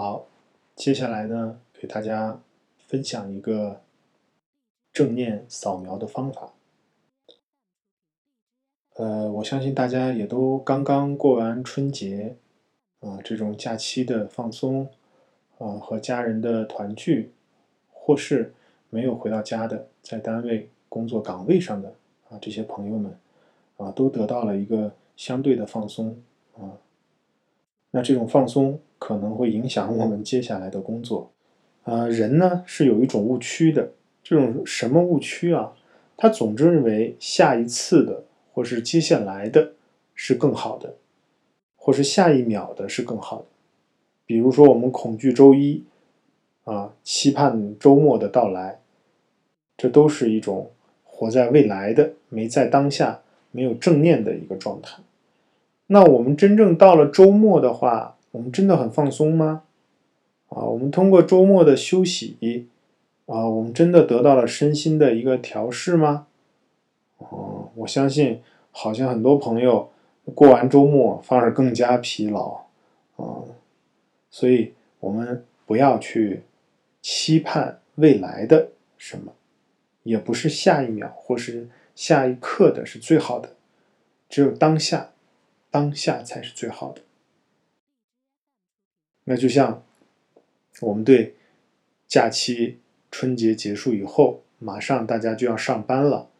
好，接下来呢，给大家分享一个正念扫描的方法。呃，我相信大家也都刚刚过完春节，啊，这种假期的放松，啊，和家人的团聚，或是没有回到家的，在单位工作岗位上的啊这些朋友们，啊，都得到了一个相对的放松，啊，那这种放松。可能会影响我们接下来的工作，啊，人呢是有一种误区的，这种什么误区啊？他总是认为下一次的或是接下来的是更好的，或是下一秒的是更好的。比如说，我们恐惧周一，啊，期盼周末的到来，这都是一种活在未来的，没在当下，没有正念的一个状态。那我们真正到了周末的话，我们真的很放松吗？啊，我们通过周末的休息，啊，我们真的得到了身心的一个调试吗？哦，我相信，好像很多朋友过完周末反而更加疲劳，啊，所以我们不要去期盼未来的什么，也不是下一秒或是下一刻的是最好的，只有当下，当下才是最好的。那就像我们对假期春节结束以后，马上大家就要上班了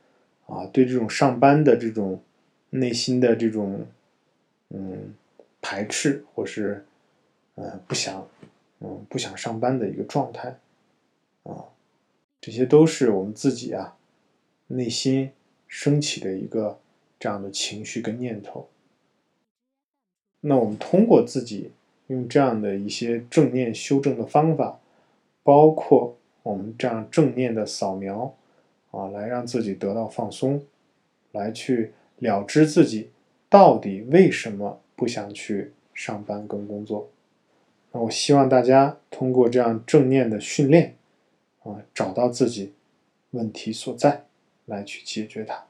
啊，对这种上班的这种内心的这种嗯排斥或是呃不想嗯不想上班的一个状态啊，这些都是我们自己啊内心升起的一个这样的情绪跟念头。那我们通过自己。用这样的一些正念修正的方法，包括我们这样正念的扫描，啊，来让自己得到放松，来去了知自己到底为什么不想去上班跟工作。那我希望大家通过这样正念的训练，啊，找到自己问题所在，来去解决它。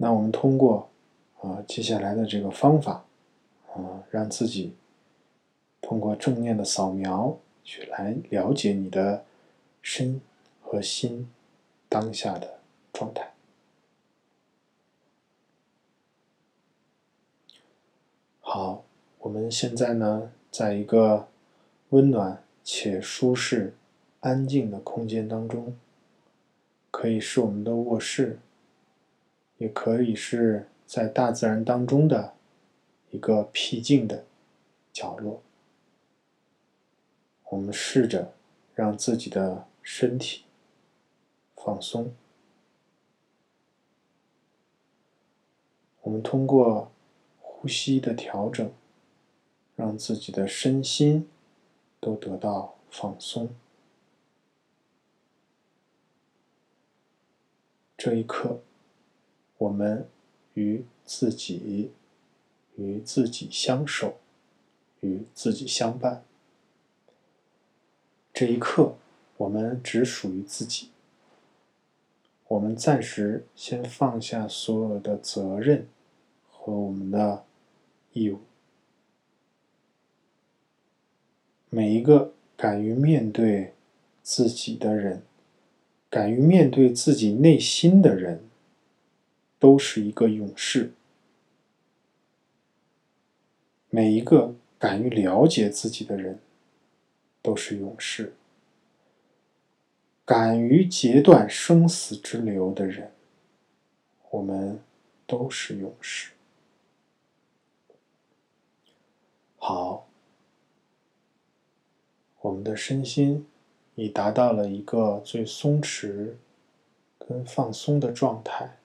那我们通过。啊，接下来的这个方法，啊，让自己通过正念的扫描去来了解你的身和心当下的状态。好，我们现在呢，在一个温暖且舒适、安静的空间当中，可以是我们的卧室，也可以是。在大自然当中的一个僻静的角落，我们试着让自己的身体放松。我们通过呼吸的调整，让自己的身心都得到放松。这一刻，我们。与自己，与自己相守，与自己相伴。这一刻，我们只属于自己。我们暂时先放下所有的责任和我们的义务。每一个敢于面对自己的人，敢于面对自己内心的人。都是一个勇士。每一个敢于了解自己的人，都是勇士。敢于截断生死之流的人，我们都是勇士。好，我们的身心已达到了一个最松弛跟放松的状态。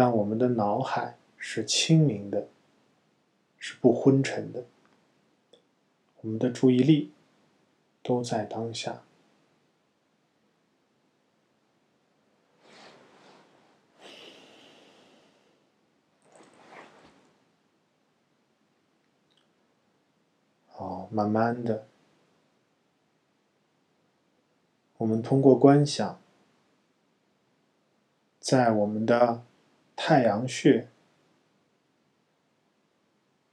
但我们的脑海是清明的，是不昏沉的。我们的注意力都在当下。好，慢慢的，我们通过观想，在我们的。太阳穴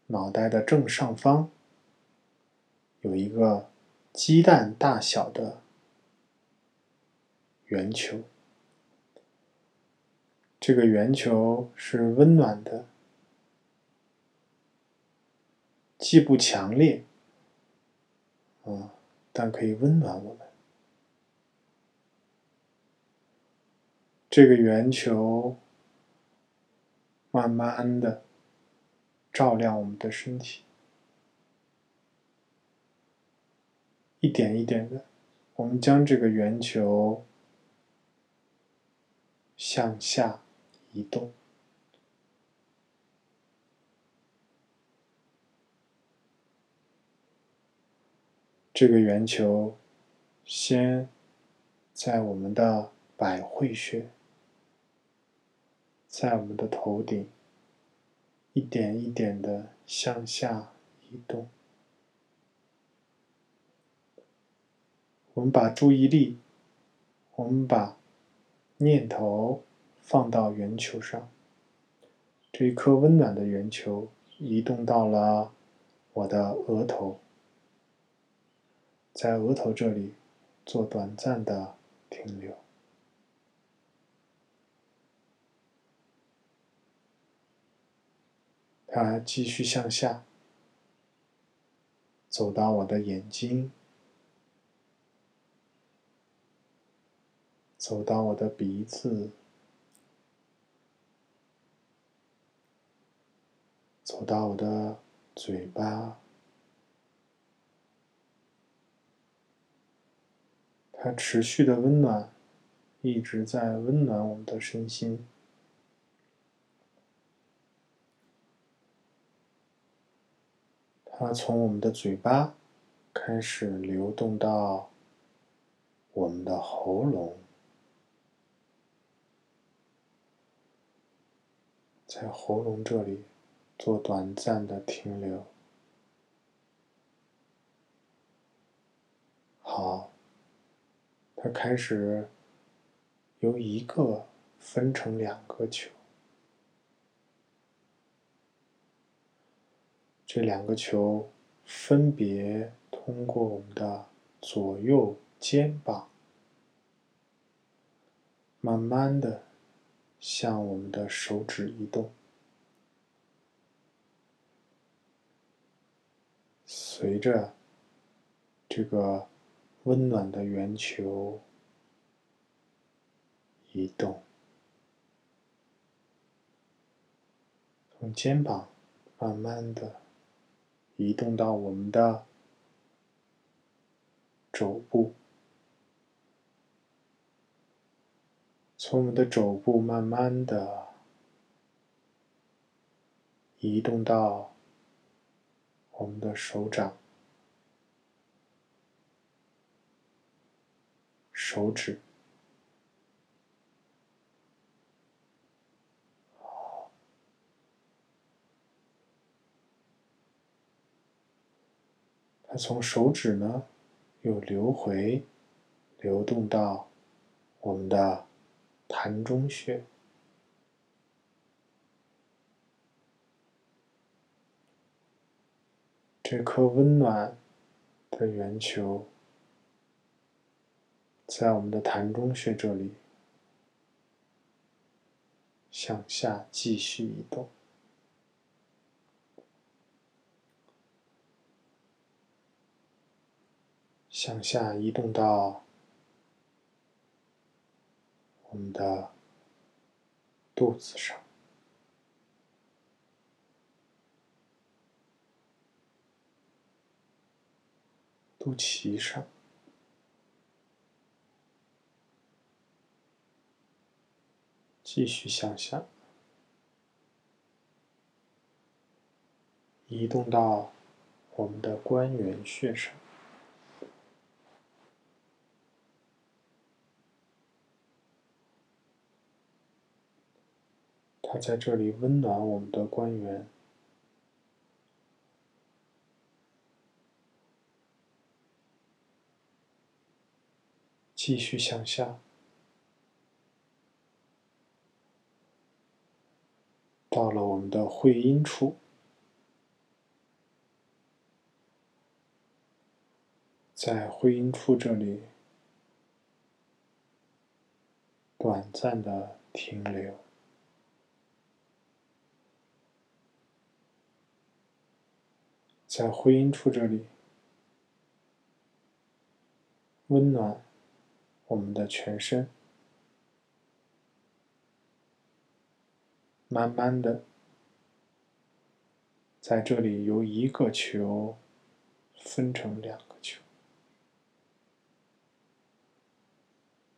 脑袋的正上方有一个鸡蛋大小的圆球，这个圆球是温暖的，既不强烈，啊，但可以温暖我们。这个圆球慢慢的照亮我们的身体，一点一点的，我们将这个圆球向下移动。这个圆球先在我们的百会穴。在我们的头顶，一点一点的向下移动。我们把注意力，我们把念头放到圆球上。这一颗温暖的圆球移动到了我的额头，在额头这里做短暂的停留。它继续向下，走到我的眼睛，走到我的鼻子，走到我的嘴巴。它持续的温暖，一直在温暖我们的身心。它从我们的嘴巴开始流动到我们的喉咙，在喉咙这里做短暂的停留。好，它开始由一个分成两个球。这两个球分别通过我们的左右肩膀，慢慢的向我们的手指移动。随着这个温暖的圆球移动，从肩膀慢慢的。移动到我们的肘部，从我们的肘部慢慢的移动到我们的手掌、手指。从手指呢，又流回，流动到我们的膻中穴。这颗温暖的圆球，在我们的膻中穴这里向下继续移动。向下移动到我们的肚子上、肚脐上，继续向下移动到我们的关元穴上。在这里温暖我们的官员。继续向下到了我们的会阴处。在会阴处这里短暂的停留。在会阴处这里温暖我们的全身，慢慢的在这里由一个球分成两个球。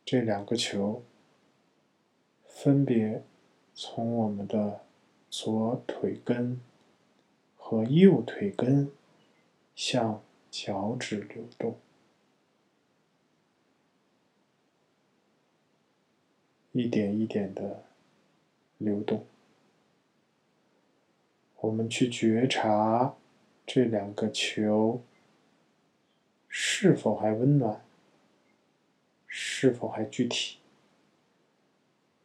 这两个球分别从我们的左腿根和右腿根向脚趾流动，一点一点的流动。我们去觉察这两个球是否还温暖。是否还具体？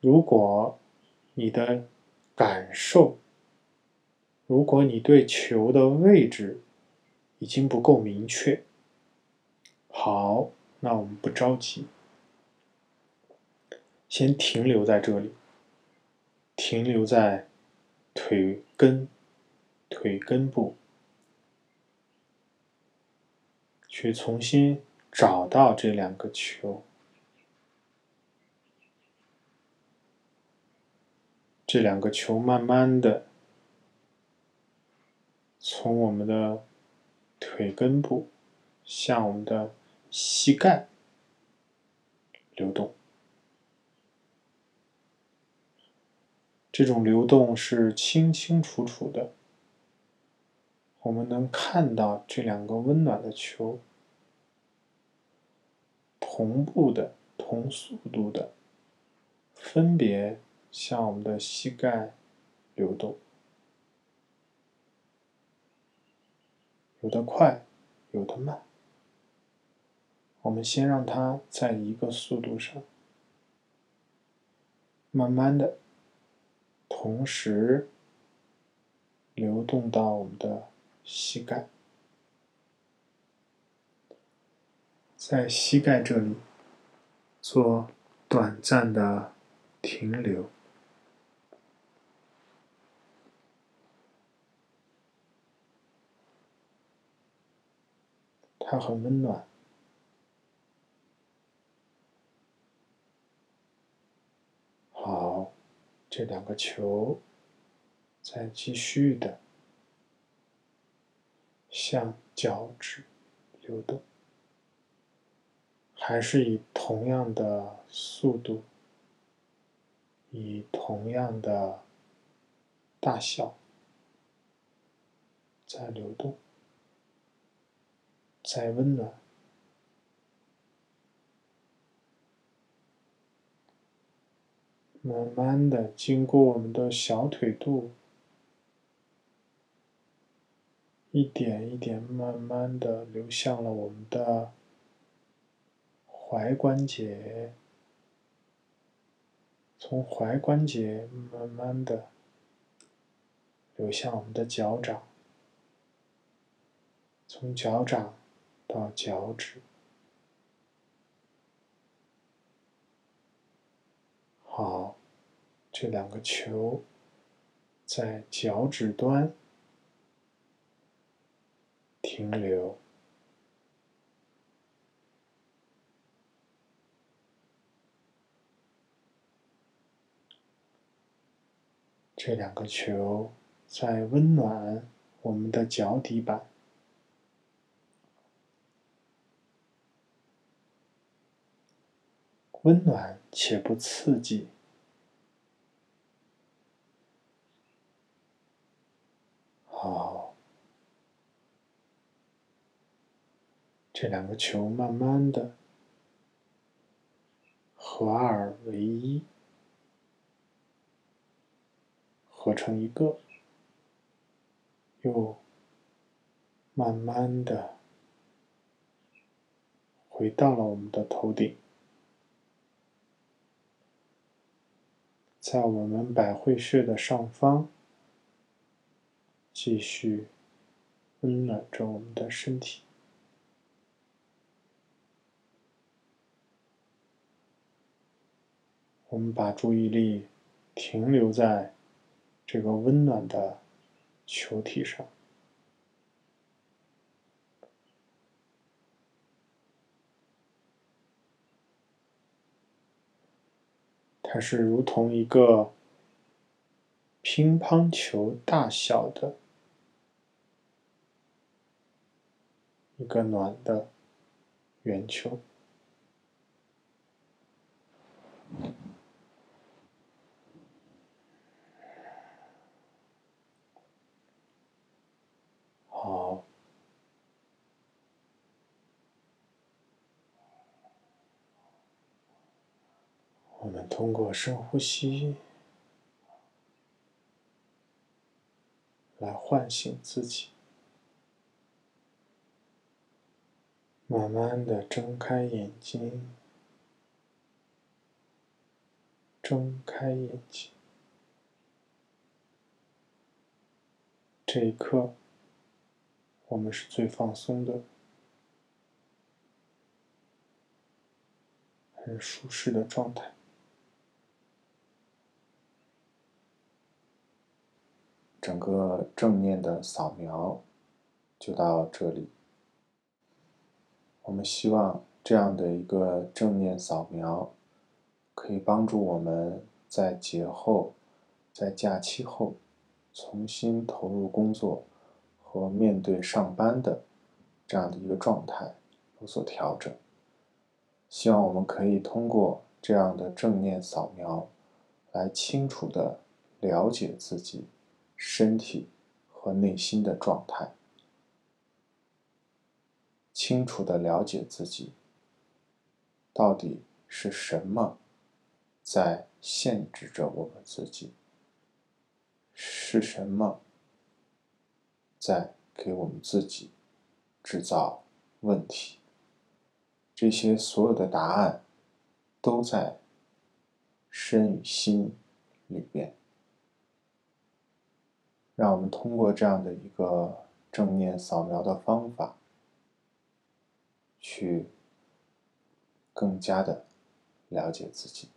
如果你的感受，如果你对球的位置已经不够明确，好，那我们不着急，先停留在这里，停留在腿根、腿根部，去重新找到这两个球。这两个球慢慢的从我们的腿根部向我们的膝盖流动，这种流动是清清楚楚的，我们能看到这两个温暖的球同步的、同速度的分别。向我们的膝盖流动，有的快，有的慢。我们先让它在一个速度上，慢慢的，同时流动到我们的膝盖，在膝盖这里做短暂的停留。它很温暖。好，这两个球在继续的向脚趾流动，还是以同样的速度，以同样的大小在流动。在温暖，慢慢的经过我们的小腿肚，一点一点慢慢的流向了我们的踝关节，从踝关节慢慢的流向我们的脚掌，从脚掌。到脚趾，好，这两个球在脚趾端停留，这两个球在温暖我们的脚底板。温暖且不刺激。好，这两个球慢慢的合二为一，合成一个，又慢慢的回到了我们的头顶。在我们百会穴的上方继续温暖着我们的身体。我们把注意力停留在这个温暖的球体上。它是如同一个乒乓球大小的一个暖的圆球。好。我们通过深呼吸来唤醒自己，慢慢的睁开眼睛，睁开眼睛。这一刻，我们是最放松的，很舒适的状态。整个正念的扫描就到这里。我们希望这样的一个正念扫描，可以帮助我们在节后、在假期后重新投入工作和面对上班的这样的一个状态有所调整。希望我们可以通过这样的正念扫描，来清楚的了解自己。身体和内心的状态，清楚的了解自己，到底是什么在限制着我们自己？是什么在给我们自己制造问题？这些所有的答案都在身与心里边。让我们通过这样的一个正念扫描的方法，去更加的了解自己。